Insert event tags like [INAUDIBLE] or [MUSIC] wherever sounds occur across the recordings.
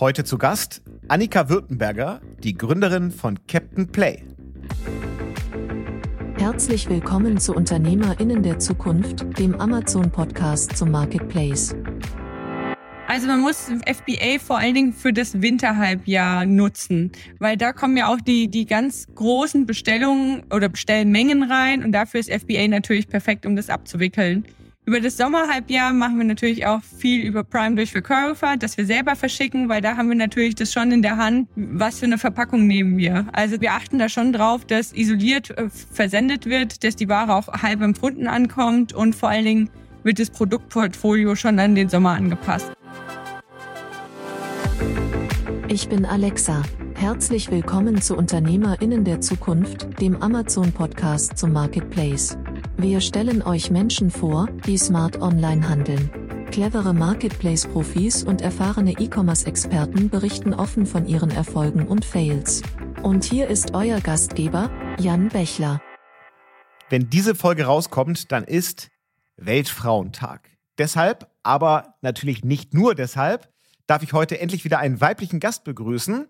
Heute zu Gast Annika Württemberger, die Gründerin von Captain Play. Herzlich willkommen zu Unternehmerinnen der Zukunft, dem Amazon-Podcast zum Marketplace. Also man muss FBA vor allen Dingen für das Winterhalbjahr nutzen, weil da kommen ja auch die, die ganz großen Bestellungen oder Bestellmengen rein und dafür ist FBA natürlich perfekt, um das abzuwickeln. Über das Sommerhalbjahr machen wir natürlich auch viel über Prime durch Verkäufer, dass wir selber verschicken, weil da haben wir natürlich das schon in der Hand, was für eine Verpackung nehmen wir. Also wir achten da schon drauf, dass isoliert äh, versendet wird, dass die Ware auch halb empfunden ankommt und vor allen Dingen wird das Produktportfolio schon an den Sommer angepasst. Ich bin Alexa. Herzlich willkommen zu Unternehmerinnen der Zukunft, dem Amazon-Podcast zum Marketplace. Wir stellen euch Menschen vor, die smart online handeln. Clevere Marketplace-Profis und erfahrene E-Commerce-Experten berichten offen von ihren Erfolgen und Fails. Und hier ist euer Gastgeber, Jan Bechler. Wenn diese Folge rauskommt, dann ist Weltfrauentag. Deshalb, aber natürlich nicht nur deshalb, darf ich heute endlich wieder einen weiblichen Gast begrüßen.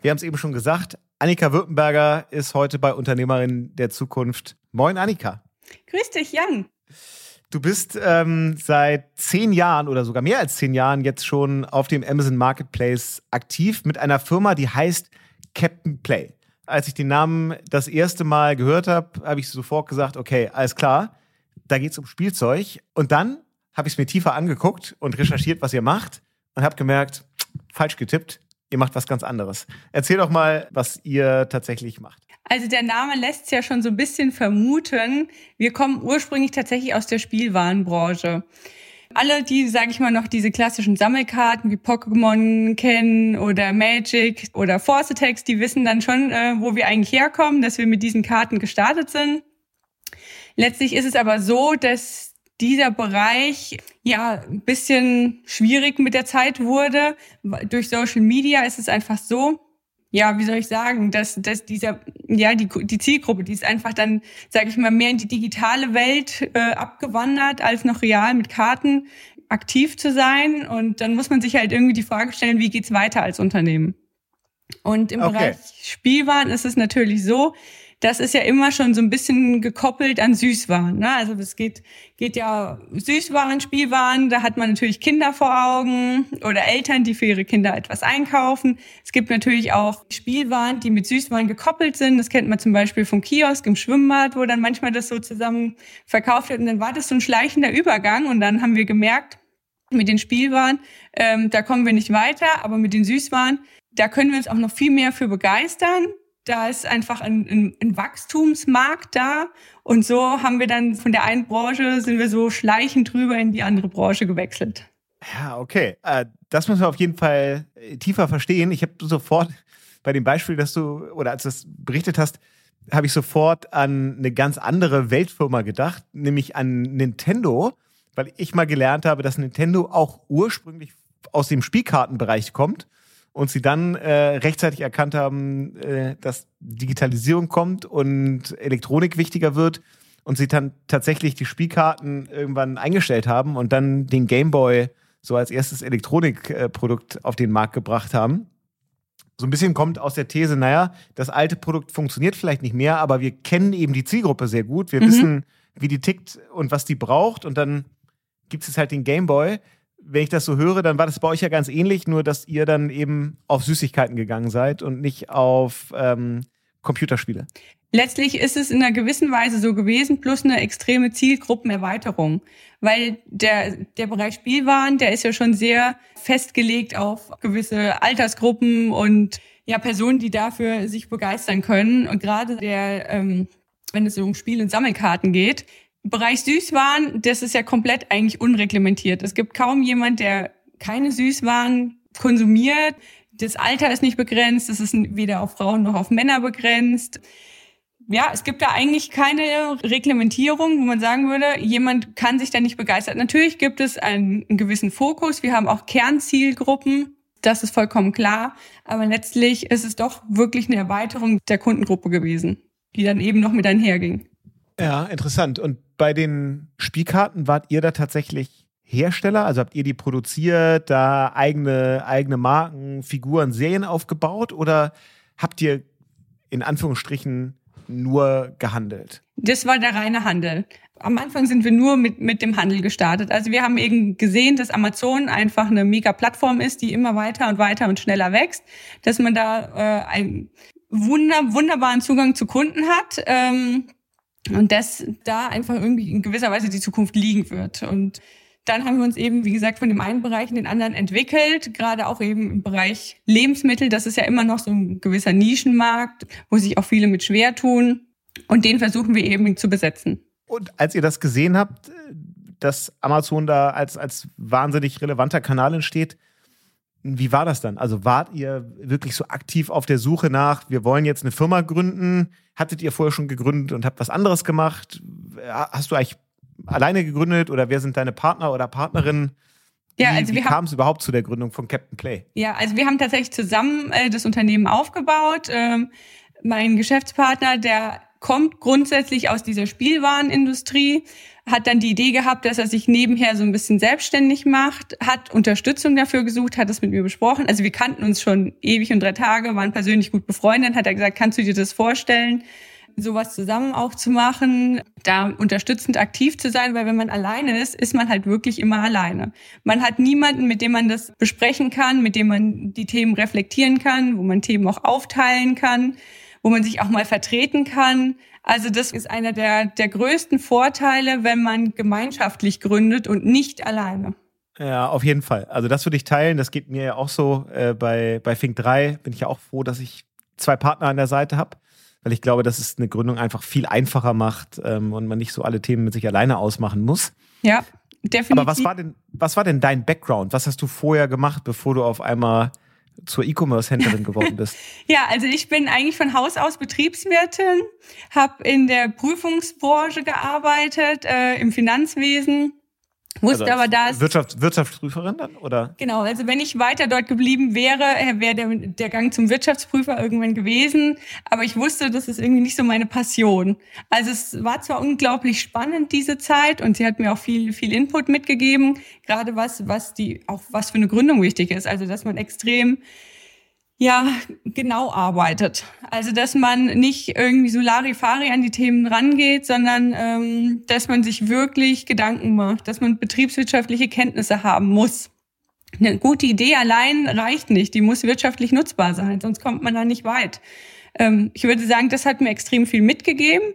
Wir haben es eben schon gesagt, Annika Württemberger ist heute bei Unternehmerin der Zukunft. Moin, Annika. Grüß dich, Jan. Du bist ähm, seit zehn Jahren oder sogar mehr als zehn Jahren jetzt schon auf dem Amazon Marketplace aktiv mit einer Firma, die heißt Captain Play. Als ich den Namen das erste Mal gehört habe, habe ich sofort gesagt, okay, alles klar, da geht es um Spielzeug. Und dann habe ich es mir tiefer angeguckt und recherchiert, was ihr macht und habe gemerkt, falsch getippt, ihr macht was ganz anderes. Erzähl doch mal, was ihr tatsächlich macht. Also der Name lässt ja schon so ein bisschen vermuten. Wir kommen ursprünglich tatsächlich aus der Spielwarenbranche. Alle, die, sage ich mal, noch diese klassischen Sammelkarten wie Pokémon kennen oder Magic oder Force Attacks, die wissen dann schon, äh, wo wir eigentlich herkommen, dass wir mit diesen Karten gestartet sind. Letztlich ist es aber so, dass dieser Bereich ja ein bisschen schwierig mit der Zeit wurde. Durch Social Media ist es einfach so, ja, wie soll ich sagen, dass, dass dieser, ja, die, die Zielgruppe, die ist einfach dann, sage ich mal, mehr in die digitale Welt äh, abgewandert, als noch real mit Karten aktiv zu sein. Und dann muss man sich halt irgendwie die Frage stellen, wie geht's weiter als Unternehmen? Und im okay. Bereich Spielwaren ist es natürlich so, das ist ja immer schon so ein bisschen gekoppelt an Süßwaren. Ne? Also es geht, geht ja Süßwaren, Spielwaren, da hat man natürlich Kinder vor Augen oder Eltern, die für ihre Kinder etwas einkaufen. Es gibt natürlich auch Spielwaren, die mit Süßwaren gekoppelt sind. Das kennt man zum Beispiel vom Kiosk im Schwimmbad, wo dann manchmal das so zusammen verkauft wird. Und dann war das so ein schleichender Übergang. Und dann haben wir gemerkt, mit den Spielwaren, ähm, da kommen wir nicht weiter, aber mit den Süßwaren, da können wir uns auch noch viel mehr für begeistern da ist einfach ein, ein, ein, Wachstumsmarkt da. Und so haben wir dann von der einen Branche, sind wir so schleichend drüber in die andere Branche gewechselt. Ja, okay. Äh, das müssen wir auf jeden Fall äh, tiefer verstehen. Ich habe sofort bei dem Beispiel, dass du, oder als du das berichtet hast, habe ich sofort an eine ganz andere Weltfirma gedacht, nämlich an Nintendo, weil ich mal gelernt habe, dass Nintendo auch ursprünglich aus dem Spielkartenbereich kommt und sie dann äh, rechtzeitig erkannt haben, äh, dass Digitalisierung kommt und Elektronik wichtiger wird und sie dann tatsächlich die Spielkarten irgendwann eingestellt haben und dann den Gameboy so als erstes Elektronikprodukt auf den Markt gebracht haben. So ein bisschen kommt aus der These, naja, das alte Produkt funktioniert vielleicht nicht mehr, aber wir kennen eben die Zielgruppe sehr gut. Wir mhm. wissen, wie die tickt und was die braucht und dann gibt es halt den Gameboy wenn ich das so höre, dann war das bei euch ja ganz ähnlich, nur dass ihr dann eben auf Süßigkeiten gegangen seid und nicht auf ähm, Computerspiele. Letztlich ist es in einer gewissen Weise so gewesen, plus eine extreme Zielgruppenerweiterung. Weil der, der Bereich Spielwaren, der ist ja schon sehr festgelegt auf gewisse Altersgruppen und ja, Personen, die dafür sich begeistern können. Und gerade der, ähm, wenn es um Spiel- und Sammelkarten geht, Bereich Süßwaren, das ist ja komplett eigentlich unreglementiert. Es gibt kaum jemand, der keine Süßwaren konsumiert. Das Alter ist nicht begrenzt, es ist weder auf Frauen noch auf Männer begrenzt. Ja, es gibt da eigentlich keine Reglementierung, wo man sagen würde, jemand kann sich da nicht begeistern. Natürlich gibt es einen, einen gewissen Fokus. Wir haben auch Kernzielgruppen. Das ist vollkommen klar. Aber letztlich ist es doch wirklich eine Erweiterung der Kundengruppe gewesen, die dann eben noch mit einherging. Ja, interessant. Und bei den Spielkarten wart ihr da tatsächlich Hersteller? Also habt ihr die produziert, da eigene, eigene Marken, Figuren, Serien aufgebaut oder habt ihr in Anführungsstrichen nur gehandelt? Das war der reine Handel. Am Anfang sind wir nur mit, mit dem Handel gestartet. Also wir haben eben gesehen, dass Amazon einfach eine mega Plattform ist, die immer weiter und weiter und schneller wächst, dass man da äh, einen wunder, wunderbaren Zugang zu Kunden hat. Ähm, und dass da einfach irgendwie in gewisser Weise die Zukunft liegen wird. Und dann haben wir uns eben, wie gesagt, von dem einen Bereich in den anderen entwickelt, gerade auch eben im Bereich Lebensmittel. Das ist ja immer noch so ein gewisser Nischenmarkt, wo sich auch viele mit schwer tun. Und den versuchen wir eben zu besetzen. Und als ihr das gesehen habt, dass Amazon da als, als wahnsinnig relevanter Kanal entsteht, wie war das dann? Also wart ihr wirklich so aktiv auf der Suche nach, wir wollen jetzt eine Firma gründen? Hattet ihr vorher schon gegründet und habt was anderes gemacht? Hast du eigentlich alleine gegründet oder wer sind deine Partner oder Partnerinnen? Wie, ja, also wie kam es überhaupt zu der Gründung von Captain Play? Ja, also wir haben tatsächlich zusammen äh, das Unternehmen aufgebaut. Ähm, mein Geschäftspartner, der kommt grundsätzlich aus dieser Spielwarenindustrie, hat dann die Idee gehabt, dass er sich nebenher so ein bisschen selbstständig macht, hat Unterstützung dafür gesucht, hat das mit mir besprochen. Also wir kannten uns schon ewig und drei Tage, waren persönlich gut befreundet, hat er gesagt, kannst du dir das vorstellen? sowas zusammen auch zu machen, da unterstützend aktiv zu sein, weil wenn man alleine ist, ist man halt wirklich immer alleine. Man hat niemanden, mit dem man das besprechen kann, mit dem man die Themen reflektieren kann, wo man Themen auch aufteilen kann, wo man sich auch mal vertreten kann. Also das ist einer der, der größten Vorteile, wenn man gemeinschaftlich gründet und nicht alleine. Ja, auf jeden Fall. Also das würde ich teilen. Das geht mir ja auch so. Äh, bei, bei Fink 3 bin ich ja auch froh, dass ich zwei Partner an der Seite habe weil ich glaube, dass es eine Gründung einfach viel einfacher macht ähm, und man nicht so alle Themen mit sich alleine ausmachen muss. Ja, definitiv. Aber was war denn, was war denn dein Background? Was hast du vorher gemacht, bevor du auf einmal zur E-Commerce-Händlerin geworden bist? [LAUGHS] ja, also ich bin eigentlich von Haus aus Betriebswirtin, habe in der Prüfungsbranche gearbeitet, äh, im Finanzwesen Wusste also aber, dass. Wirtschaft, Wirtschaftsprüferin dann, oder? Genau, also wenn ich weiter dort geblieben wäre, wäre der, der Gang zum Wirtschaftsprüfer irgendwann gewesen. Aber ich wusste, das ist irgendwie nicht so meine Passion. Also es war zwar unglaublich spannend, diese Zeit, und sie hat mir auch viel, viel Input mitgegeben, gerade was, was die, auch was für eine Gründung wichtig ist. Also, dass man extrem ja, genau arbeitet. Also, dass man nicht irgendwie so Larifari an die Themen rangeht, sondern ähm, dass man sich wirklich Gedanken macht, dass man betriebswirtschaftliche Kenntnisse haben muss. Eine gute Idee allein reicht nicht, die muss wirtschaftlich nutzbar sein, sonst kommt man da nicht weit. Ähm, ich würde sagen, das hat mir extrem viel mitgegeben,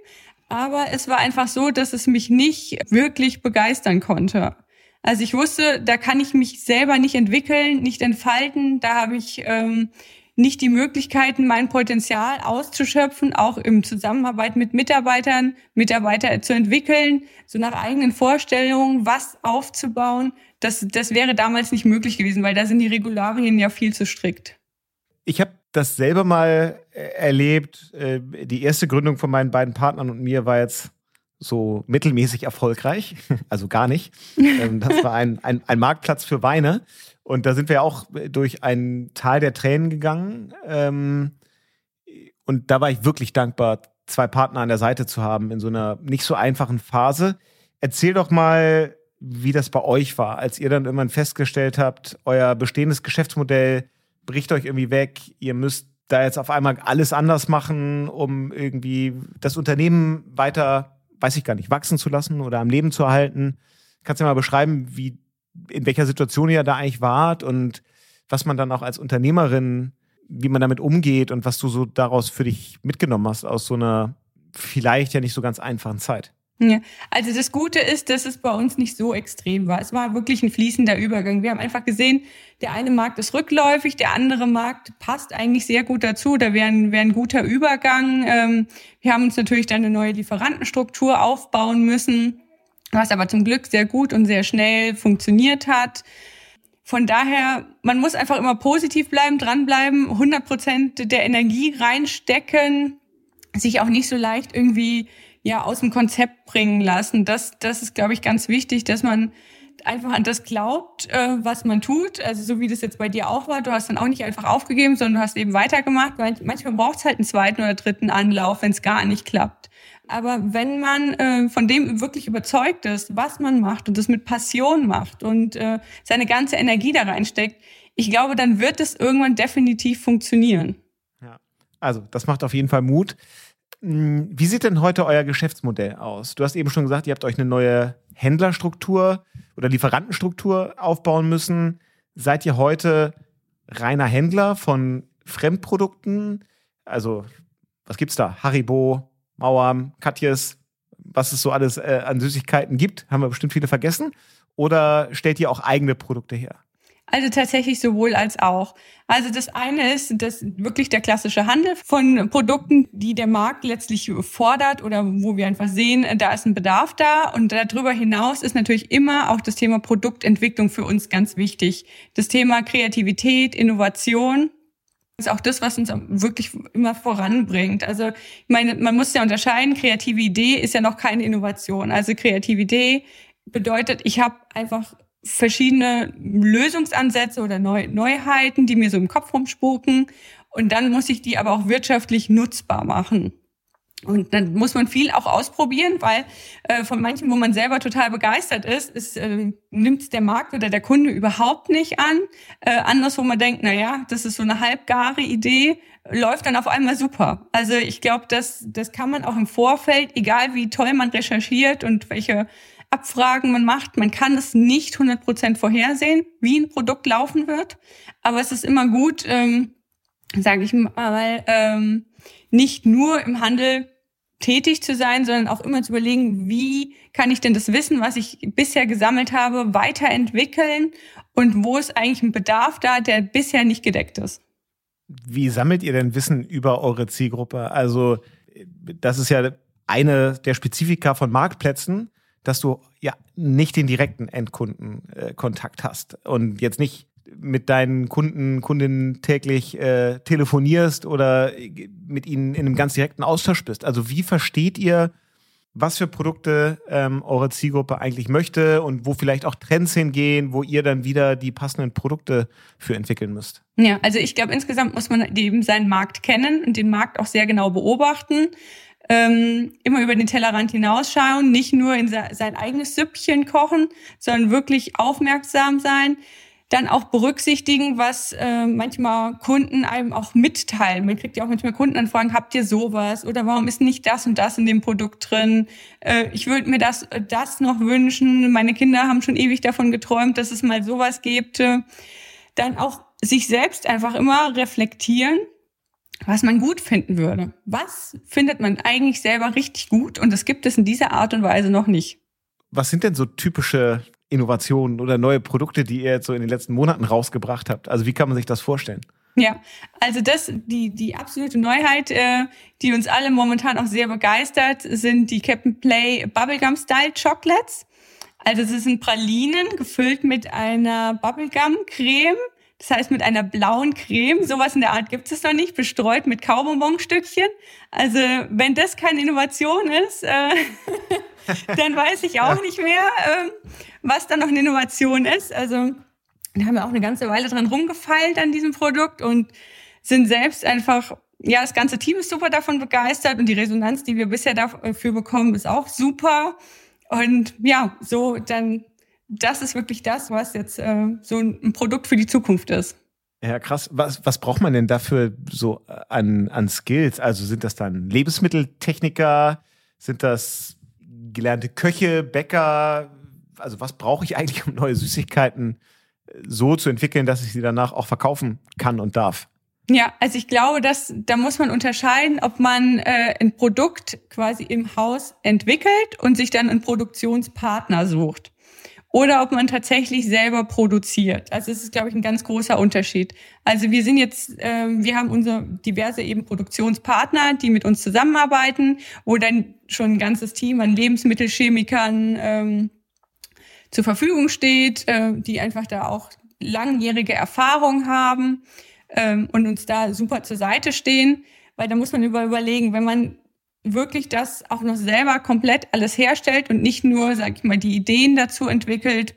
aber es war einfach so, dass es mich nicht wirklich begeistern konnte. Also ich wusste, da kann ich mich selber nicht entwickeln, nicht entfalten. Da habe ich ähm, nicht die Möglichkeiten, mein Potenzial auszuschöpfen, auch im Zusammenarbeit mit Mitarbeitern, Mitarbeiter zu entwickeln, so nach eigenen Vorstellungen, was aufzubauen. Das, das wäre damals nicht möglich gewesen, weil da sind die Regularien ja viel zu strikt. Ich habe das selber mal äh, erlebt. Äh, die erste Gründung von meinen beiden Partnern und mir war jetzt so mittelmäßig erfolgreich, [LAUGHS] also gar nicht. Ähm, das war ein, ein, ein Marktplatz für Weine. Und da sind wir auch durch ein Tal der Tränen gegangen. Ähm, und da war ich wirklich dankbar, zwei Partner an der Seite zu haben in so einer nicht so einfachen Phase. Erzähl doch mal, wie das bei euch war, als ihr dann irgendwann festgestellt habt, euer bestehendes Geschäftsmodell bricht euch irgendwie weg, ihr müsst da jetzt auf einmal alles anders machen, um irgendwie das Unternehmen weiter, weiß ich gar nicht, wachsen zu lassen oder am Leben zu erhalten. Kannst du mal beschreiben, wie in welcher Situation ihr da eigentlich wart und was man dann auch als Unternehmerin, wie man damit umgeht und was du so daraus für dich mitgenommen hast aus so einer vielleicht ja nicht so ganz einfachen Zeit. Ja, also das Gute ist, dass es bei uns nicht so extrem war. Es war wirklich ein fließender Übergang. Wir haben einfach gesehen, der eine Markt ist rückläufig, der andere Markt passt eigentlich sehr gut dazu. Da wäre ein, wär ein guter Übergang. Ähm, wir haben uns natürlich dann eine neue Lieferantenstruktur aufbauen müssen was aber zum Glück sehr gut und sehr schnell funktioniert hat. Von daher, man muss einfach immer positiv bleiben, dranbleiben, 100 Prozent der Energie reinstecken, sich auch nicht so leicht irgendwie ja aus dem Konzept bringen lassen. Das, das ist, glaube ich, ganz wichtig, dass man einfach an das glaubt, äh, was man tut. Also so wie das jetzt bei dir auch war. Du hast dann auch nicht einfach aufgegeben, sondern du hast eben weitergemacht. Manchmal braucht es halt einen zweiten oder dritten Anlauf, wenn es gar nicht klappt. Aber wenn man äh, von dem wirklich überzeugt ist, was man macht und das mit Passion macht und äh, seine ganze Energie da reinsteckt, ich glaube, dann wird es irgendwann definitiv funktionieren. Ja, also das macht auf jeden Fall Mut. Hm, wie sieht denn heute euer Geschäftsmodell aus? Du hast eben schon gesagt, ihr habt euch eine neue Händlerstruktur oder Lieferantenstruktur aufbauen müssen. Seid ihr heute reiner Händler von Fremdprodukten? Also, was gibt's da? Haribo, Mauern, Katjes, was es so alles äh, an Süßigkeiten gibt, haben wir bestimmt viele vergessen. Oder stellt ihr auch eigene Produkte her? Also tatsächlich sowohl als auch. Also das eine ist das wirklich der klassische Handel von Produkten, die der Markt letztlich fordert oder wo wir einfach sehen, da ist ein Bedarf da. Und darüber hinaus ist natürlich immer auch das Thema Produktentwicklung für uns ganz wichtig. Das Thema Kreativität, Innovation ist auch das, was uns wirklich immer voranbringt. Also ich meine, man muss ja unterscheiden, kreative Idee ist ja noch keine Innovation. Also kreative Idee bedeutet, ich habe einfach verschiedene Lösungsansätze oder Neu Neuheiten, die mir so im Kopf rumspuken. Und dann muss ich die aber auch wirtschaftlich nutzbar machen. Und dann muss man viel auch ausprobieren, weil äh, von manchen, wo man selber total begeistert ist, ist äh, nimmt der Markt oder der Kunde überhaupt nicht an. Äh, anders, wo man denkt, na ja, das ist so eine halbgare Idee, läuft dann auf einmal super. Also ich glaube, das, das kann man auch im Vorfeld, egal wie toll man recherchiert und welche Abfragen man macht, man kann es nicht 100% vorhersehen, wie ein Produkt laufen wird. Aber es ist immer gut, ähm, sage ich mal, ähm, nicht nur im Handel tätig zu sein, sondern auch immer zu überlegen, wie kann ich denn das Wissen, was ich bisher gesammelt habe, weiterentwickeln und wo ist eigentlich ein Bedarf da, der bisher nicht gedeckt ist. Wie sammelt ihr denn Wissen über eure Zielgruppe? Also das ist ja eine der Spezifika von Marktplätzen, dass du ja nicht den direkten Endkundenkontakt äh, hast und jetzt nicht mit deinen Kunden, Kundinnen täglich äh, telefonierst oder mit ihnen in einem ganz direkten Austausch bist. Also wie versteht ihr, was für Produkte ähm, eure Zielgruppe eigentlich möchte und wo vielleicht auch Trends hingehen, wo ihr dann wieder die passenden Produkte für entwickeln müsst? Ja, also ich glaube, insgesamt muss man eben seinen Markt kennen und den Markt auch sehr genau beobachten. Ähm, immer über den Tellerrand hinausschauen, nicht nur in sein eigenes Süppchen kochen, sondern wirklich aufmerksam sein dann auch berücksichtigen, was äh, manchmal Kunden einem auch mitteilen. Man kriegt ja auch manchmal Kundenanfragen, habt ihr sowas oder warum ist nicht das und das in dem Produkt drin? Äh, ich würde mir das, äh, das noch wünschen. Meine Kinder haben schon ewig davon geträumt, dass es mal sowas gibt. Dann auch sich selbst einfach immer reflektieren, was man gut finden würde. Was findet man eigentlich selber richtig gut und das gibt es in dieser Art und Weise noch nicht. Was sind denn so typische Innovationen oder neue Produkte, die ihr jetzt so in den letzten Monaten rausgebracht habt? Also wie kann man sich das vorstellen? Ja, also das, die, die absolute Neuheit, äh, die uns alle momentan auch sehr begeistert, sind die Captain Play Bubblegum Style Chocolates. Also es sind Pralinen gefüllt mit einer Bubblegum Creme. Das heißt, mit einer blauen Creme, sowas in der Art gibt es noch nicht, bestreut mit Kaubonbonstückchen. Also, wenn das keine Innovation ist, äh, [LAUGHS] dann weiß ich auch nicht mehr, ähm, was da noch eine Innovation ist. Also da haben wir auch eine ganze Weile dran rumgefeilt an diesem Produkt und sind selbst einfach, ja, das ganze Team ist super davon begeistert und die Resonanz, die wir bisher dafür bekommen, ist auch super. Und ja, so dann, das ist wirklich das, was jetzt äh, so ein Produkt für die Zukunft ist. Ja, krass. Was, was braucht man denn dafür so an, an Skills? Also sind das dann Lebensmitteltechniker? Sind das gelernte Köche, Bäcker. Also was brauche ich eigentlich, um neue Süßigkeiten äh, so zu entwickeln, dass ich sie danach auch verkaufen kann und darf? Ja, also ich glaube, dass da muss man unterscheiden, ob man äh, ein Produkt quasi im Haus entwickelt und sich dann einen Produktionspartner sucht oder ob man tatsächlich selber produziert. Also es ist, glaube ich, ein ganz großer Unterschied. Also wir sind jetzt, äh, wir haben unsere diverse eben Produktionspartner, die mit uns zusammenarbeiten, wo dann schon ein ganzes Team an Lebensmittelchemikern ähm, zur Verfügung steht, äh, die einfach da auch langjährige Erfahrung haben ähm, und uns da super zur Seite stehen. Weil da muss man über überlegen, wenn man wirklich das auch noch selber komplett alles herstellt und nicht nur, sag ich mal, die Ideen dazu entwickelt,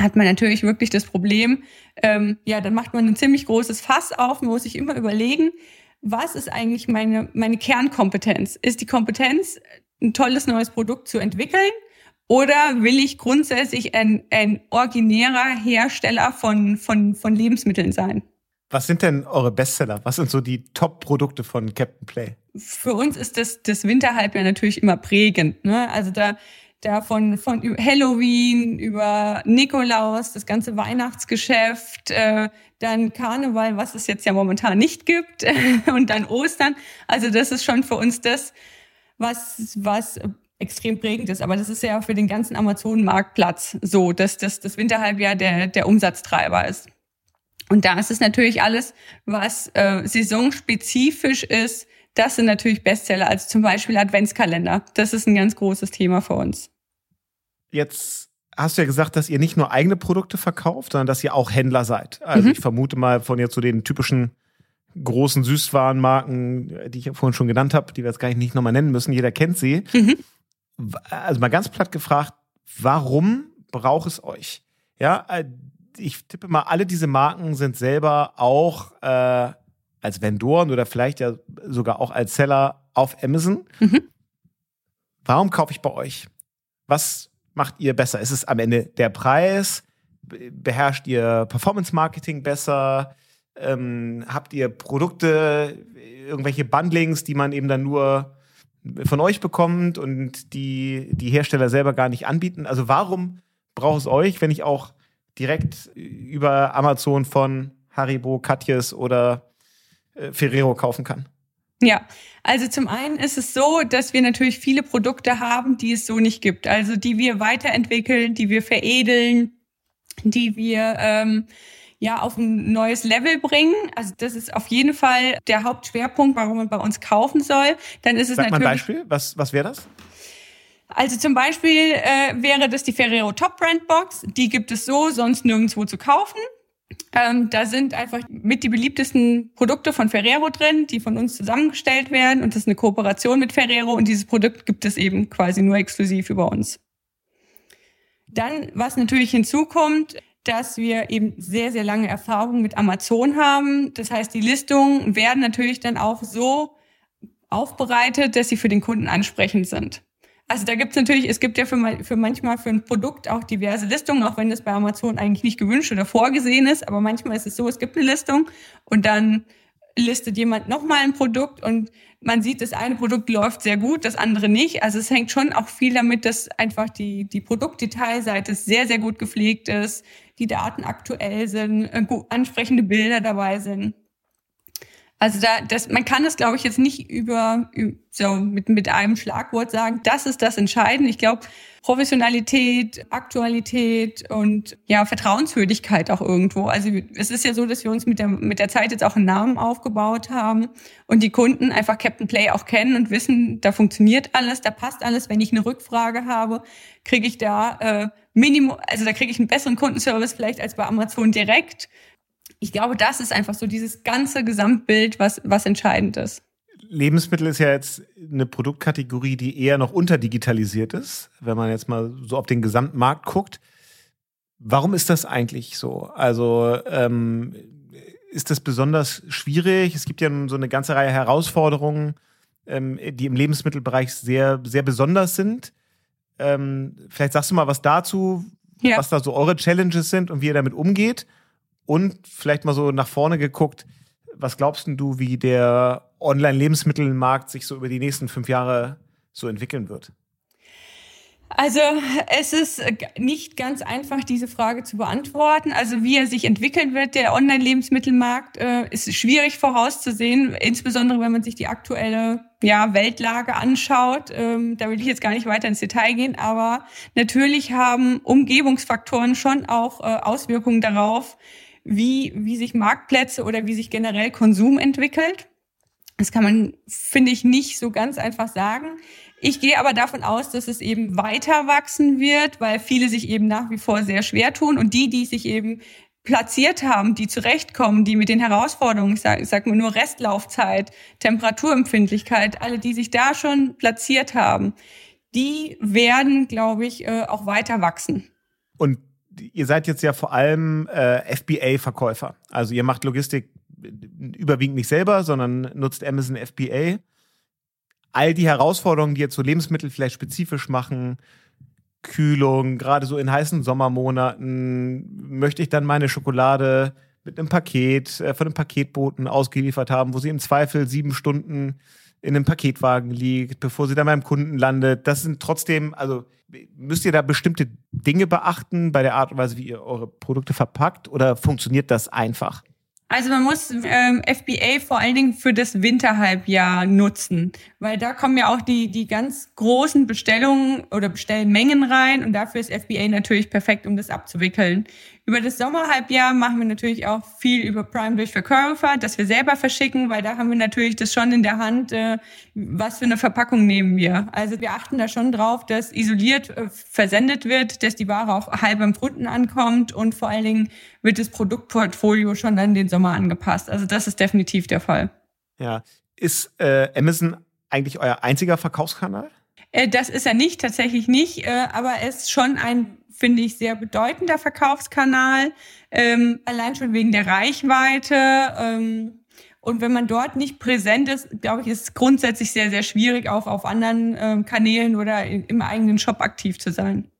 hat man natürlich wirklich das Problem, ähm, ja, dann macht man ein ziemlich großes Fass auf, man muss sich immer überlegen, was ist eigentlich meine, meine Kernkompetenz? Ist die Kompetenz, ein tolles neues Produkt zu entwickeln? Oder will ich grundsätzlich ein, ein originärer Hersteller von, von, von Lebensmitteln sein? Was sind denn eure Bestseller? Was sind so die Top-Produkte von Captain Play? Für uns ist das, das Winterhalbjahr natürlich immer prägend. Ne? Also da, da von, von Halloween über Nikolaus, das ganze Weihnachtsgeschäft, äh, dann Karneval, was es jetzt ja momentan nicht gibt, [LAUGHS] und dann Ostern. Also das ist schon für uns das, was, was extrem prägend ist. Aber das ist ja für den ganzen Amazon-Marktplatz so, dass das, das Winterhalbjahr der, der Umsatztreiber ist. Und da ist es natürlich alles, was äh, saisonspezifisch ist, das sind natürlich Bestseller, also zum Beispiel Adventskalender. Das ist ein ganz großes Thema für uns. Jetzt hast du ja gesagt, dass ihr nicht nur eigene Produkte verkauft, sondern dass ihr auch Händler seid. Also mhm. ich vermute mal von jetzt so den typischen großen Süßwarenmarken, die ich ja vorhin schon genannt habe, die wir jetzt gar nicht nochmal nennen müssen, jeder kennt sie. Mhm. Also mal ganz platt gefragt, warum braucht es euch? Ja, äh, ich tippe mal, alle diese Marken sind selber auch äh, als Vendoren oder vielleicht ja sogar auch als Seller auf Amazon. Mhm. Warum kaufe ich bei euch? Was macht ihr besser? Ist es am Ende der Preis? Beherrscht ihr Performance Marketing besser? Ähm, habt ihr Produkte, irgendwelche Bundlings, die man eben dann nur von euch bekommt und die die Hersteller selber gar nicht anbieten? Also warum braucht es euch, wenn ich auch direkt über Amazon von Haribo, Katjes oder äh, Ferrero kaufen kann? Ja, also zum einen ist es so, dass wir natürlich viele Produkte haben, die es so nicht gibt. Also die wir weiterentwickeln, die wir veredeln, die wir ähm, ja auf ein neues Level bringen. Also das ist auf jeden Fall der Hauptschwerpunkt, warum man bei uns kaufen soll. Dann ist es Sag natürlich. Mal ein Beispiel, was was wäre das? Also zum Beispiel äh, wäre das die Ferrero Top Brand Box. Die gibt es so sonst nirgendwo zu kaufen. Ähm, da sind einfach mit die beliebtesten Produkte von Ferrero drin, die von uns zusammengestellt werden. Und das ist eine Kooperation mit Ferrero. Und dieses Produkt gibt es eben quasi nur exklusiv über uns. Dann, was natürlich hinzukommt, dass wir eben sehr, sehr lange Erfahrung mit Amazon haben. Das heißt, die Listungen werden natürlich dann auch so aufbereitet, dass sie für den Kunden ansprechend sind. Also da gibt's natürlich, es gibt ja für, für manchmal für ein Produkt auch diverse Listungen, auch wenn das bei Amazon eigentlich nicht gewünscht oder vorgesehen ist. Aber manchmal ist es so, es gibt eine Listung und dann listet jemand nochmal ein Produkt und man sieht, das eine Produkt läuft sehr gut, das andere nicht. Also es hängt schon auch viel damit, dass einfach die, die Produktdetailseite sehr, sehr gut gepflegt ist, die Daten aktuell sind, äh, ansprechende Bilder dabei sind. Also da, das, man kann es, glaube ich, jetzt nicht über, so mit, mit einem Schlagwort sagen, das ist das Entscheidende. Ich glaube, Professionalität, Aktualität und ja, Vertrauenswürdigkeit auch irgendwo. Also es ist ja so, dass wir uns mit der, mit der Zeit jetzt auch einen Namen aufgebaut haben und die Kunden einfach Captain Play auch kennen und wissen, da funktioniert alles, da passt alles. Wenn ich eine Rückfrage habe, kriege ich da äh, Minimum, also da kriege ich einen besseren Kundenservice vielleicht als bei Amazon direkt ich glaube, das ist einfach so dieses ganze Gesamtbild, was, was entscheidend ist. Lebensmittel ist ja jetzt eine Produktkategorie, die eher noch unterdigitalisiert ist, wenn man jetzt mal so auf den gesamten Markt guckt. Warum ist das eigentlich so? Also ähm, ist das besonders schwierig? Es gibt ja so eine ganze Reihe Herausforderungen, ähm, die im Lebensmittelbereich sehr, sehr besonders sind. Ähm, vielleicht sagst du mal was dazu, ja. was da so eure Challenges sind und wie ihr damit umgeht. Und vielleicht mal so nach vorne geguckt, was glaubst du, wie der Online-Lebensmittelmarkt sich so über die nächsten fünf Jahre so entwickeln wird? Also es ist nicht ganz einfach, diese Frage zu beantworten. Also wie er sich entwickeln wird, der Online-Lebensmittelmarkt, äh, ist schwierig vorauszusehen, insbesondere wenn man sich die aktuelle ja, Weltlage anschaut. Ähm, da will ich jetzt gar nicht weiter ins Detail gehen, aber natürlich haben Umgebungsfaktoren schon auch äh, Auswirkungen darauf, wie, wie sich Marktplätze oder wie sich generell Konsum entwickelt. Das kann man, finde ich, nicht so ganz einfach sagen. Ich gehe aber davon aus, dass es eben weiter wachsen wird, weil viele sich eben nach wie vor sehr schwer tun und die, die sich eben platziert haben, die zurechtkommen, die mit den Herausforderungen, ich sage sag nur Restlaufzeit, Temperaturempfindlichkeit, alle, die sich da schon platziert haben, die werden, glaube ich, äh, auch weiter wachsen. Und ihr seid jetzt ja vor allem äh, FBA-Verkäufer. Also ihr macht Logistik überwiegend nicht selber, sondern nutzt Amazon FBA. All die Herausforderungen, die jetzt so Lebensmittel vielleicht spezifisch machen, Kühlung, gerade so in heißen Sommermonaten, möchte ich dann meine Schokolade mit einem Paket äh, von einem Paketboten ausgeliefert haben, wo sie im Zweifel sieben Stunden in einem Paketwagen liegt, bevor sie dann beim Kunden landet. Das sind trotzdem, also müsst ihr da bestimmte Dinge beachten bei der Art und Weise, wie ihr eure Produkte verpackt oder funktioniert das einfach? Also man muss ähm, FBA vor allen Dingen für das Winterhalbjahr nutzen, weil da kommen ja auch die, die ganz großen Bestellungen oder Bestellmengen rein und dafür ist FBA natürlich perfekt, um das abzuwickeln. Über das Sommerhalbjahr machen wir natürlich auch viel über Prime durch Verkäufer, dass wir selber verschicken, weil da haben wir natürlich das schon in der Hand, äh, was für eine Verpackung nehmen wir. Also wir achten da schon drauf, dass isoliert äh, versendet wird, dass die Ware auch halb beim Kunden ankommt und vor allen Dingen wird das Produktportfolio schon an den Sommer angepasst. Also das ist definitiv der Fall. Ja, ist äh, Amazon eigentlich euer einziger Verkaufskanal? Äh, das ist er nicht, tatsächlich nicht, äh, aber er ist schon ein finde ich, sehr bedeutender Verkaufskanal, ähm, allein schon wegen der Reichweite. Ähm, und wenn man dort nicht präsent ist, glaube ich, ist es grundsätzlich sehr, sehr schwierig, auch auf anderen ähm, Kanälen oder in, im eigenen Shop aktiv zu sein.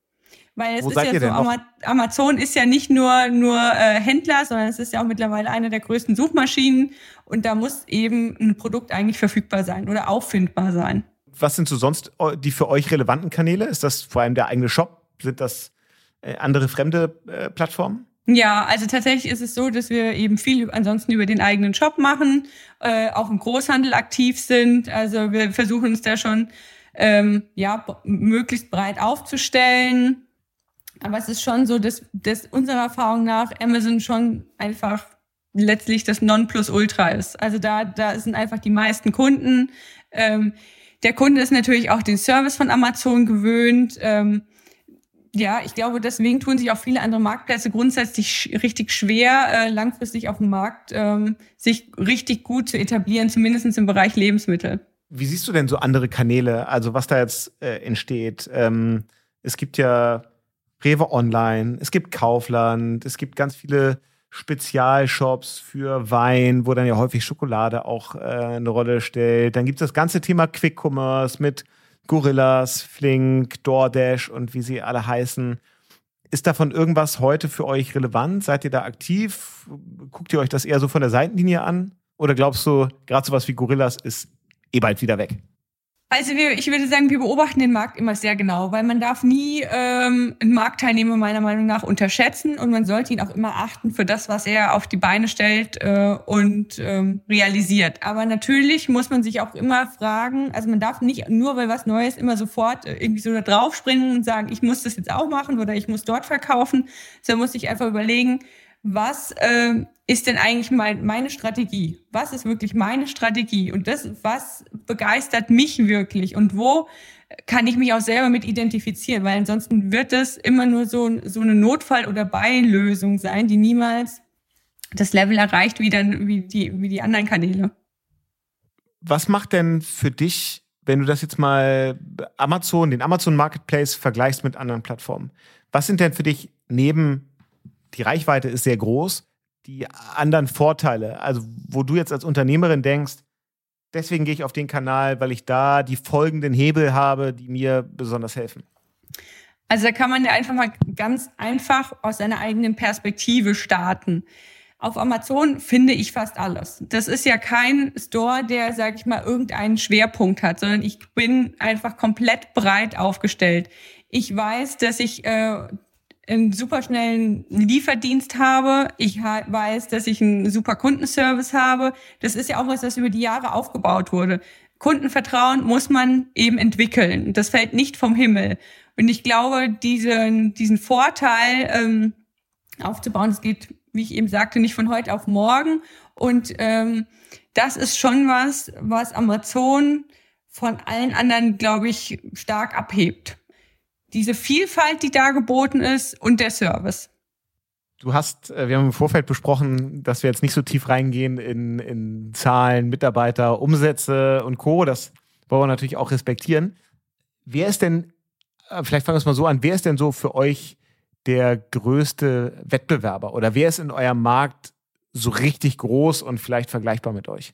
Weil es Wo ist ja so, Ama Amazon ist ja nicht nur, nur äh, Händler, sondern es ist ja auch mittlerweile eine der größten Suchmaschinen und da muss eben ein Produkt eigentlich verfügbar sein oder auffindbar sein. Was sind so sonst äh, die für euch relevanten Kanäle? Ist das vor allem der eigene Shop? Sind das äh, andere fremde äh, Plattformen? Ja, also tatsächlich ist es so, dass wir eben viel ansonsten über den eigenen Shop machen, äh, auch im Großhandel aktiv sind. Also wir versuchen uns da schon ähm, ja möglichst breit aufzustellen. Aber es ist schon so, dass, dass unserer Erfahrung nach Amazon schon einfach letztlich das Nonplusultra ist. Also da, da sind einfach die meisten Kunden. Ähm, der Kunde ist natürlich auch den Service von Amazon gewöhnt. Ähm, ja, ich glaube, deswegen tun sich auch viele andere Marktplätze grundsätzlich richtig schwer, äh, langfristig auf dem Markt ähm, sich richtig gut zu etablieren, zumindest im Bereich Lebensmittel. Wie siehst du denn so andere Kanäle, also was da jetzt äh, entsteht? Ähm, es gibt ja Rewe Online, es gibt Kaufland, es gibt ganz viele Spezialshops für Wein, wo dann ja häufig Schokolade auch äh, eine Rolle stellt. Dann gibt es das ganze Thema Quick Commerce mit Gorillas, Flink, DoorDash und wie sie alle heißen. Ist davon irgendwas heute für euch relevant? Seid ihr da aktiv? Guckt ihr euch das eher so von der Seitenlinie an? Oder glaubst du, gerade sowas wie Gorillas ist eh bald wieder weg? Also wir, ich würde sagen, wir beobachten den Markt immer sehr genau, weil man darf nie ähm, einen Marktteilnehmer meiner Meinung nach unterschätzen und man sollte ihn auch immer achten für das, was er auf die Beine stellt äh, und ähm, realisiert. Aber natürlich muss man sich auch immer fragen, also man darf nicht nur, weil was Neues immer sofort äh, irgendwie so da draufspringen und sagen, ich muss das jetzt auch machen oder ich muss dort verkaufen, sondern muss sich einfach überlegen, was äh, ist denn eigentlich mein, meine Strategie? Was ist wirklich meine Strategie? Und das, was begeistert mich wirklich? Und wo kann ich mich auch selber mit identifizieren? Weil ansonsten wird das immer nur so, so eine Notfall- oder Beilösung sein, die niemals das Level erreicht wie dann, wie die, wie die anderen Kanäle. Was macht denn für dich, wenn du das jetzt mal Amazon, den Amazon Marketplace vergleichst mit anderen Plattformen? Was sind denn für dich neben die Reichweite ist sehr groß. Die anderen Vorteile, also wo du jetzt als Unternehmerin denkst, deswegen gehe ich auf den Kanal, weil ich da die folgenden Hebel habe, die mir besonders helfen. Also da kann man ja einfach mal ganz einfach aus seiner eigenen Perspektive starten. Auf Amazon finde ich fast alles. Das ist ja kein Store, der, sag ich mal, irgendeinen Schwerpunkt hat, sondern ich bin einfach komplett breit aufgestellt. Ich weiß, dass ich äh, einen super schnellen Lieferdienst habe. Ich weiß, dass ich einen super Kundenservice habe. Das ist ja auch was, das über die Jahre aufgebaut wurde. Kundenvertrauen muss man eben entwickeln. Das fällt nicht vom Himmel. Und ich glaube, diesen, diesen Vorteil ähm, aufzubauen, das geht, wie ich eben sagte, nicht von heute auf morgen. Und ähm, das ist schon was, was Amazon von allen anderen, glaube ich, stark abhebt diese Vielfalt, die da geboten ist und der Service. Du hast, äh, wir haben im Vorfeld besprochen, dass wir jetzt nicht so tief reingehen in, in Zahlen, Mitarbeiter, Umsätze und Co. Das wollen wir natürlich auch respektieren. Wer ist denn, äh, vielleicht fangen wir es mal so an, wer ist denn so für euch der größte Wettbewerber oder wer ist in eurem Markt so richtig groß und vielleicht vergleichbar mit euch?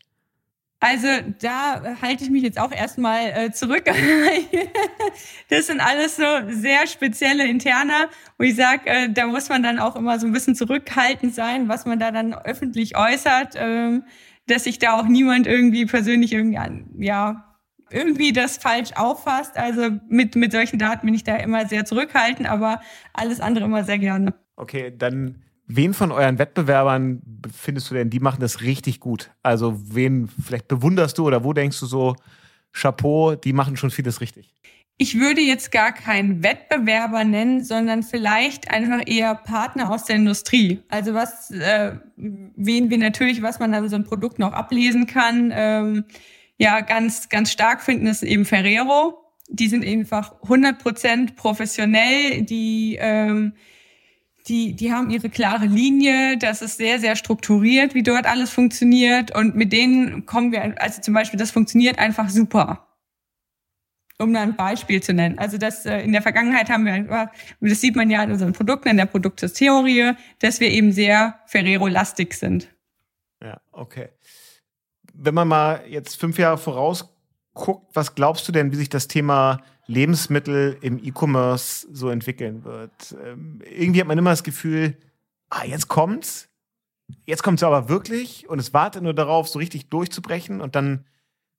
Also da halte ich mich jetzt auch erstmal äh, zurück. [LAUGHS] das sind alles so sehr spezielle Interner, wo ich sage, äh, da muss man dann auch immer so ein bisschen zurückhaltend sein, was man da dann öffentlich äußert, äh, dass sich da auch niemand irgendwie persönlich irgendwie an, ja irgendwie das falsch auffasst. Also mit mit solchen Daten bin ich da immer sehr zurückhaltend, aber alles andere immer sehr gerne. Okay, dann Wen von euren Wettbewerbern findest du denn, die machen das richtig gut? Also wen vielleicht bewunderst du oder wo denkst du so, Chapeau, die machen schon vieles richtig? Ich würde jetzt gar keinen Wettbewerber nennen, sondern vielleicht einfach eher Partner aus der Industrie. Also was, äh, wen wir natürlich, was man an so ein Produkt noch ablesen kann, ähm, ja, ganz, ganz stark finden, ist eben Ferrero. Die sind einfach 100% professionell, die ähm, die, die haben ihre klare Linie, das ist sehr, sehr strukturiert, wie dort alles funktioniert. Und mit denen kommen wir, also zum Beispiel, das funktioniert einfach super. Um da ein Beispiel zu nennen. Also das äh, in der Vergangenheit haben wir einfach, das sieht man ja in unseren Produkten, in der Produkttheorie, dass wir eben sehr Ferrero-lastig sind. Ja, okay. Wenn man mal jetzt fünf Jahre voraus guckt, was glaubst du denn, wie sich das Thema Lebensmittel im E-Commerce so entwickeln wird. Ähm, irgendwie hat man immer das Gefühl, ah, jetzt kommt's. Jetzt kommt's aber wirklich und es wartet nur darauf, so richtig durchzubrechen und dann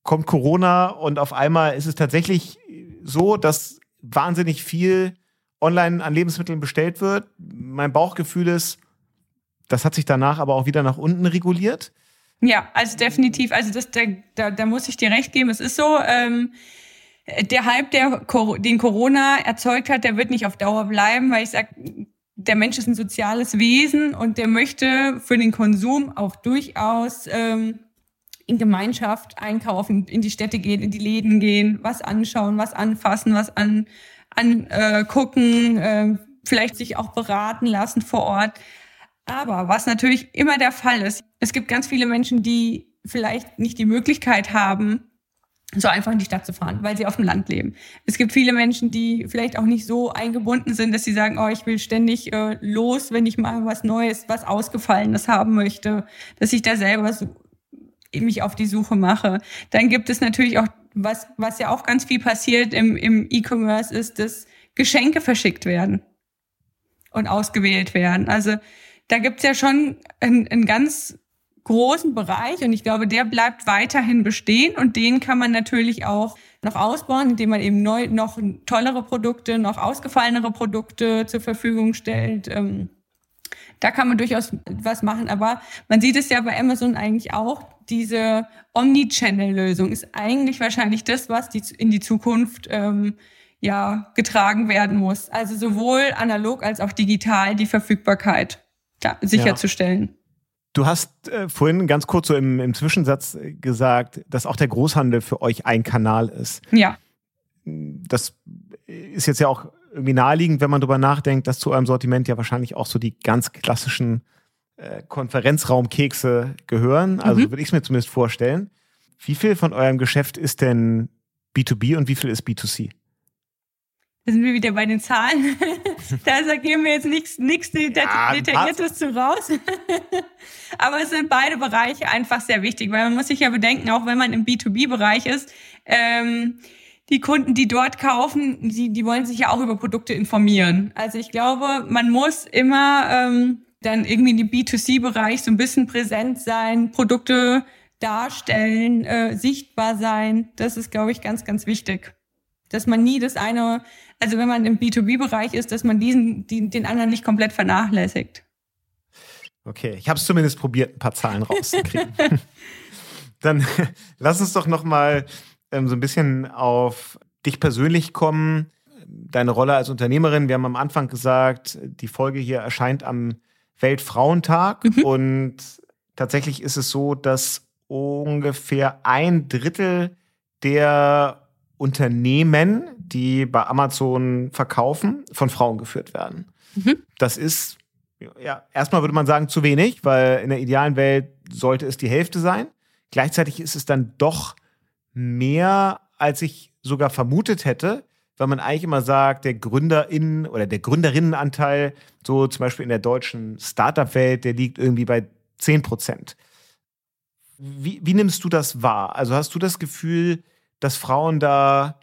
kommt Corona und auf einmal ist es tatsächlich so, dass wahnsinnig viel online an Lebensmitteln bestellt wird. Mein Bauchgefühl ist, das hat sich danach aber auch wieder nach unten reguliert. Ja, also definitiv. Also das, da, da muss ich dir recht geben. Es ist so, ähm, der Hype, der, den Corona erzeugt hat, der wird nicht auf Dauer bleiben, weil ich sag, der Mensch ist ein soziales Wesen und der möchte für den Konsum auch durchaus ähm, in Gemeinschaft einkaufen, in die Städte gehen, in die Läden gehen, was anschauen, was anfassen, was an angucken, äh, äh, vielleicht sich auch beraten lassen vor Ort. Aber was natürlich immer der Fall ist, es gibt ganz viele Menschen, die vielleicht nicht die Möglichkeit haben, so einfach in die Stadt zu fahren, weil sie auf dem Land leben. Es gibt viele Menschen, die vielleicht auch nicht so eingebunden sind, dass sie sagen, oh, ich will ständig äh, los, wenn ich mal was Neues, was Ausgefallenes haben möchte, dass ich da selber so, mich auf die Suche mache. Dann gibt es natürlich auch, was, was ja auch ganz viel passiert im, im E-Commerce, ist, dass Geschenke verschickt werden und ausgewählt werden. Also da gibt's ja schon ein, ein ganz großen Bereich und ich glaube, der bleibt weiterhin bestehen und den kann man natürlich auch noch ausbauen, indem man eben neu, noch tollere Produkte, noch ausgefallenere Produkte zur Verfügung stellt. Ähm, da kann man durchaus was machen, aber man sieht es ja bei Amazon eigentlich auch. Diese Omnichannel-Lösung ist eigentlich wahrscheinlich das, was die, in die Zukunft ähm, ja getragen werden muss. Also sowohl analog als auch digital die Verfügbarkeit da, sicherzustellen. Ja. Du hast äh, vorhin ganz kurz so im, im Zwischensatz äh, gesagt, dass auch der Großhandel für euch ein Kanal ist. Ja. Das ist jetzt ja auch irgendwie naheliegend, wenn man darüber nachdenkt, dass zu eurem Sortiment ja wahrscheinlich auch so die ganz klassischen äh, Konferenzraumkekse gehören. Also mhm. würde ich es mir zumindest vorstellen. Wie viel von eurem Geschäft ist denn B2B und wie viel ist B2C? Da sind wir wieder bei den Zahlen. [LAUGHS] da geben wir jetzt nichts, nichts Detailliertes zu raus. [LAUGHS] Aber es sind beide Bereiche einfach sehr wichtig, weil man muss sich ja bedenken, auch wenn man im B2B-Bereich ist, ähm, die Kunden, die dort kaufen, die, die wollen sich ja auch über Produkte informieren. Also ich glaube, man muss immer ähm, dann irgendwie in dem B2C-Bereich so ein bisschen präsent sein, Produkte darstellen, äh, sichtbar sein. Das ist, glaube ich, ganz, ganz wichtig. Dass man nie das eine also wenn man im B2B-Bereich ist, dass man diesen, die, den anderen nicht komplett vernachlässigt. Okay, ich habe es zumindest probiert, ein paar Zahlen rauszukriegen. [LAUGHS] Dann [LAUGHS] lass uns doch noch mal ähm, so ein bisschen auf dich persönlich kommen, deine Rolle als Unternehmerin. Wir haben am Anfang gesagt, die Folge hier erscheint am Weltfrauentag mhm. und tatsächlich ist es so, dass ungefähr ein Drittel der Unternehmen, die bei Amazon verkaufen, von Frauen geführt werden. Mhm. Das ist, ja, erstmal würde man sagen, zu wenig, weil in der idealen Welt sollte es die Hälfte sein. Gleichzeitig ist es dann doch mehr, als ich sogar vermutet hätte, weil man eigentlich immer sagt, der GründerInnen oder der Gründerinnenanteil, so zum Beispiel in der deutschen Startup-Welt, der liegt irgendwie bei 10 Prozent. Wie, wie nimmst du das wahr? Also hast du das Gefühl, dass Frauen da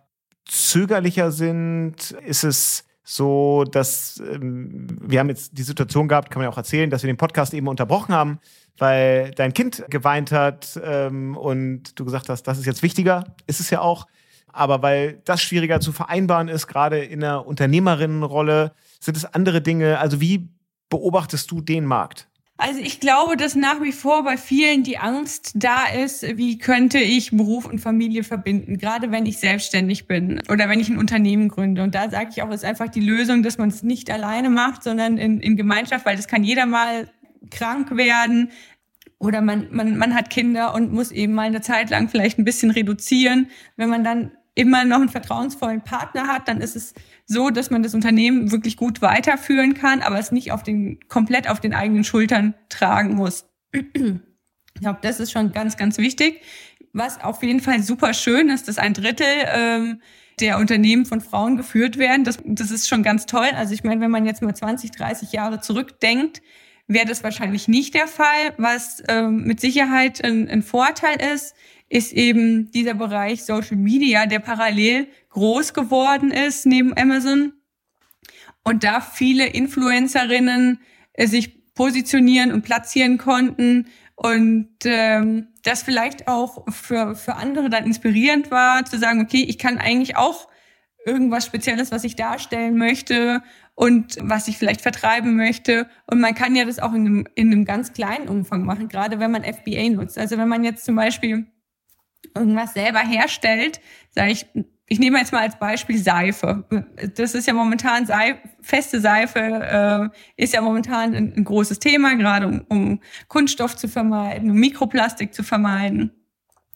zögerlicher sind? Ist es so, dass ähm, wir haben jetzt die Situation gehabt, kann man ja auch erzählen, dass wir den Podcast eben unterbrochen haben, weil dein Kind geweint hat ähm, und du gesagt hast, das ist jetzt wichtiger, ist es ja auch. Aber weil das schwieriger zu vereinbaren ist, gerade in der Unternehmerinnenrolle, sind es andere Dinge. Also wie beobachtest du den Markt? Also ich glaube, dass nach wie vor bei vielen die Angst da ist, wie könnte ich Beruf und Familie verbinden, gerade wenn ich selbstständig bin oder wenn ich ein Unternehmen gründe. Und da sage ich auch, ist einfach die Lösung, dass man es nicht alleine macht, sondern in, in Gemeinschaft, weil das kann jeder mal krank werden oder man, man, man hat Kinder und muss eben mal eine Zeit lang vielleicht ein bisschen reduzieren. Wenn man dann immer noch einen vertrauensvollen Partner hat, dann ist es so, dass man das Unternehmen wirklich gut weiterführen kann, aber es nicht auf den, komplett auf den eigenen Schultern tragen muss. Ich glaube, das ist schon ganz, ganz wichtig. Was auf jeden Fall super schön ist, dass ein Drittel ähm, der Unternehmen von Frauen geführt werden. Das, das ist schon ganz toll. Also ich meine, wenn man jetzt mal 20, 30 Jahre zurückdenkt, wäre das wahrscheinlich nicht der Fall. Was ähm, mit Sicherheit ein, ein Vorteil ist, ist eben dieser Bereich Social Media, der parallel groß geworden ist neben Amazon. Und da viele Influencerinnen äh, sich positionieren und platzieren konnten und ähm, das vielleicht auch für, für andere dann inspirierend war, zu sagen, okay, ich kann eigentlich auch irgendwas Spezielles, was ich darstellen möchte und was ich vielleicht vertreiben möchte. Und man kann ja das auch in einem, in einem ganz kleinen Umfang machen, gerade wenn man FBA nutzt. Also wenn man jetzt zum Beispiel irgendwas selber herstellt, sage ich, ich nehme jetzt mal als Beispiel Seife. Das ist ja momentan Seife, feste Seife äh, ist ja momentan ein, ein großes Thema, gerade um, um Kunststoff zu vermeiden, um Mikroplastik zu vermeiden.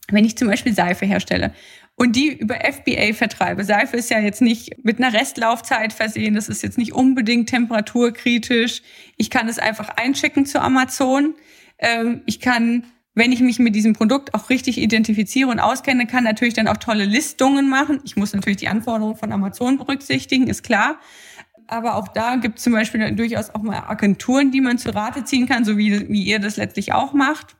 Wenn ich zum Beispiel Seife herstelle und die über FBA vertreibe. Seife ist ja jetzt nicht mit einer Restlaufzeit versehen, das ist jetzt nicht unbedingt temperaturkritisch. Ich kann es einfach einschicken zu Amazon. Ähm, ich kann wenn ich mich mit diesem Produkt auch richtig identifiziere und auskenne, kann natürlich dann auch tolle Listungen machen. Ich muss natürlich die Anforderungen von Amazon berücksichtigen, ist klar. Aber auch da gibt es zum Beispiel durchaus auch mal Agenturen, die man zu Rate ziehen kann, so wie, wie ihr das letztlich auch macht.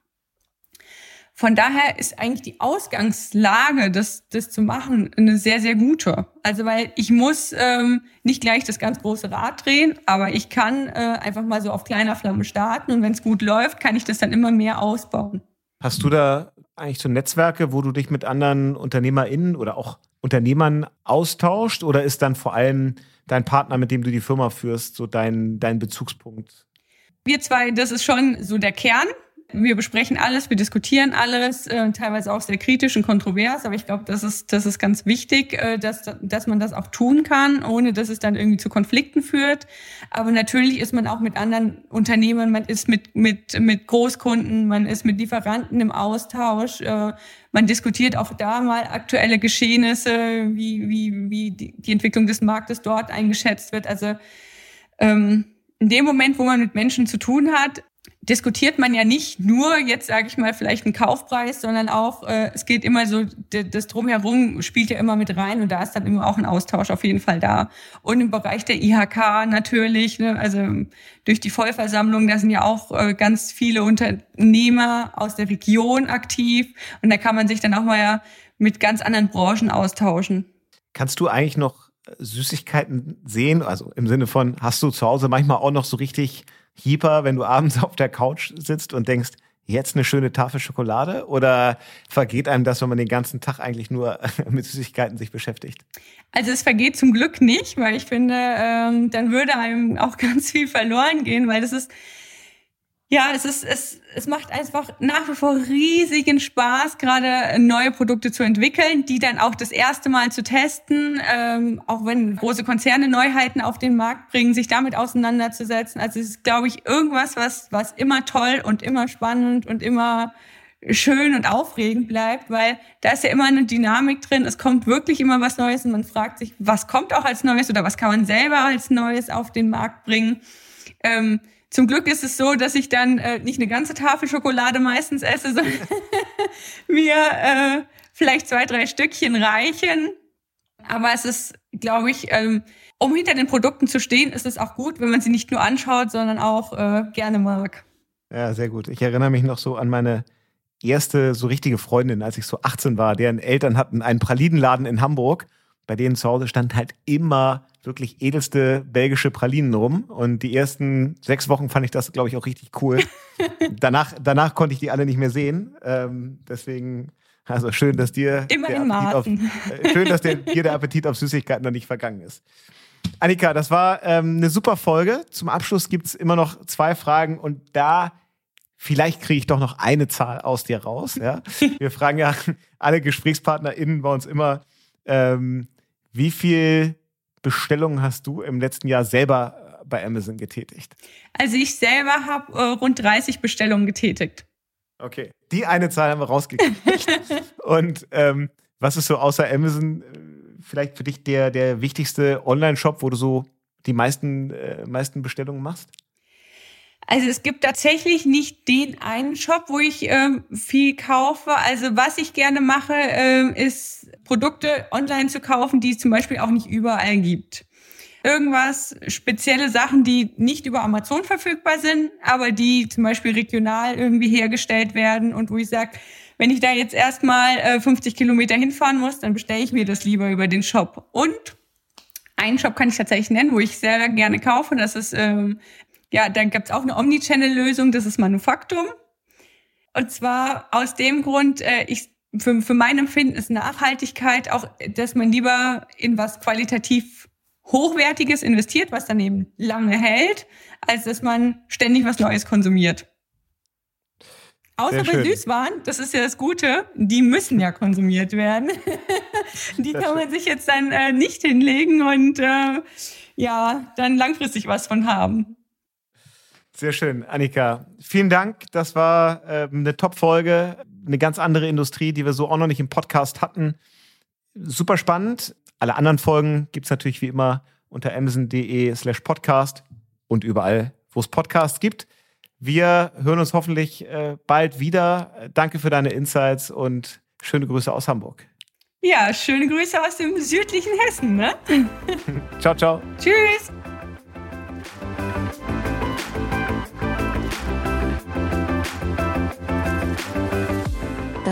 Von daher ist eigentlich die Ausgangslage, das, das zu machen, eine sehr, sehr gute. Also weil ich muss ähm, nicht gleich das ganz große Rad drehen, aber ich kann äh, einfach mal so auf kleiner Flamme starten und wenn es gut läuft, kann ich das dann immer mehr ausbauen. Hast du da eigentlich so Netzwerke, wo du dich mit anderen UnternehmerInnen oder auch Unternehmern austauscht? Oder ist dann vor allem dein Partner, mit dem du die Firma führst, so dein, dein Bezugspunkt? Wir zwei, das ist schon so der Kern. Wir besprechen alles, wir diskutieren alles, äh, teilweise auch sehr kritisch und kontrovers, aber ich glaube, das ist, das ist ganz wichtig, äh, dass, dass man das auch tun kann, ohne dass es dann irgendwie zu Konflikten führt. Aber natürlich ist man auch mit anderen Unternehmen, man ist mit, mit, mit Großkunden, man ist mit Lieferanten im Austausch, äh, man diskutiert auch da mal aktuelle Geschehnisse, wie, wie, wie die Entwicklung des Marktes dort eingeschätzt wird. Also ähm, in dem Moment, wo man mit Menschen zu tun hat, diskutiert man ja nicht nur jetzt sage ich mal vielleicht einen Kaufpreis, sondern auch äh, es geht immer so das drumherum spielt ja immer mit rein und da ist dann immer auch ein Austausch auf jeden Fall da und im Bereich der IHK natürlich, ne, also durch die Vollversammlung, da sind ja auch äh, ganz viele Unternehmer aus der Region aktiv und da kann man sich dann auch mal ja mit ganz anderen Branchen austauschen. Kannst du eigentlich noch Süßigkeiten sehen? Also im Sinne von, hast du zu Hause manchmal auch noch so richtig Hieper, wenn du abends auf der Couch sitzt und denkst, jetzt eine schöne Tafel Schokolade? Oder vergeht einem das, wenn man den ganzen Tag eigentlich nur [LAUGHS] mit Süßigkeiten sich beschäftigt? Also es vergeht zum Glück nicht, weil ich finde, ähm, dann würde einem auch [LAUGHS] ganz viel verloren gehen, weil das ist ja, es ist, es, es macht einfach nach wie vor riesigen Spaß, gerade neue Produkte zu entwickeln, die dann auch das erste Mal zu testen, ähm, auch wenn große Konzerne Neuheiten auf den Markt bringen, sich damit auseinanderzusetzen. Also es ist, glaube ich, irgendwas, was, was immer toll und immer spannend und immer schön und aufregend bleibt, weil da ist ja immer eine Dynamik drin. Es kommt wirklich immer was Neues und man fragt sich, was kommt auch als Neues oder was kann man selber als Neues auf den Markt bringen. Ähm, zum Glück ist es so, dass ich dann äh, nicht eine ganze Tafel Schokolade meistens esse, [LAUGHS] sondern mir äh, vielleicht zwei, drei Stückchen reichen. aber es ist, glaube ich, ähm, um hinter den Produkten zu stehen, ist es auch gut, wenn man sie nicht nur anschaut, sondern auch äh, gerne mag. Ja, sehr gut. Ich erinnere mich noch so an meine erste so richtige Freundin, als ich so 18 war, deren Eltern hatten einen Pralidenladen in Hamburg. Bei denen zu Hause stand halt immer wirklich edelste belgische Pralinen rum. Und die ersten sechs Wochen fand ich das, glaube ich, auch richtig cool. [LAUGHS] danach, danach konnte ich die alle nicht mehr sehen. Ähm, deswegen, also schön, dass dir immer der Appetit auf, äh, schön, dass der, dir der Appetit auf Süßigkeiten noch nicht vergangen ist. Annika, das war ähm, eine super Folge. Zum Abschluss gibt's immer noch zwei Fragen und da vielleicht kriege ich doch noch eine Zahl aus dir raus. Ja? [LAUGHS] Wir fragen ja alle GesprächspartnerInnen bei uns immer, ähm, wie viel Bestellungen hast du im letzten Jahr selber bei Amazon getätigt? Also ich selber habe äh, rund 30 Bestellungen getätigt. Okay, die eine Zahl haben wir rausgekriegt. [LAUGHS] Und ähm, was ist so außer Amazon äh, vielleicht für dich der, der wichtigste Online-Shop, wo du so die meisten, äh, meisten Bestellungen machst? Also es gibt tatsächlich nicht den einen Shop, wo ich ähm, viel kaufe. Also was ich gerne mache, ähm, ist Produkte online zu kaufen, die es zum Beispiel auch nicht überall gibt. Irgendwas, spezielle Sachen, die nicht über Amazon verfügbar sind, aber die zum Beispiel regional irgendwie hergestellt werden und wo ich sage, wenn ich da jetzt erstmal äh, 50 Kilometer hinfahren muss, dann bestelle ich mir das lieber über den Shop. Und einen Shop kann ich tatsächlich nennen, wo ich sehr gerne kaufe. Das ist ähm, ja, dann gibt's auch eine Omnichannel-Lösung, das ist Manufaktum. Und zwar aus dem Grund, äh, ich für, für mein Empfinden ist Nachhaltigkeit auch, dass man lieber in was qualitativ Hochwertiges investiert, was dann eben lange hält, als dass man ständig was Neues konsumiert. Außer bei Süßwaren, das ist ja das Gute, die müssen ja konsumiert werden. [LAUGHS] die kann man sich jetzt dann äh, nicht hinlegen und äh, ja, dann langfristig was von haben. Sehr schön, Annika. Vielen Dank. Das war äh, eine Top-Folge, eine ganz andere Industrie, die wir so auch noch nicht im Podcast hatten. Super spannend. Alle anderen Folgen gibt es natürlich wie immer unter amazon.de slash podcast und überall, wo es Podcasts gibt. Wir hören uns hoffentlich äh, bald wieder. Danke für deine Insights und schöne Grüße aus Hamburg. Ja, schöne Grüße aus dem südlichen Hessen. Ne? [LAUGHS] [LAUGHS] ciao, ciao. Tschüss.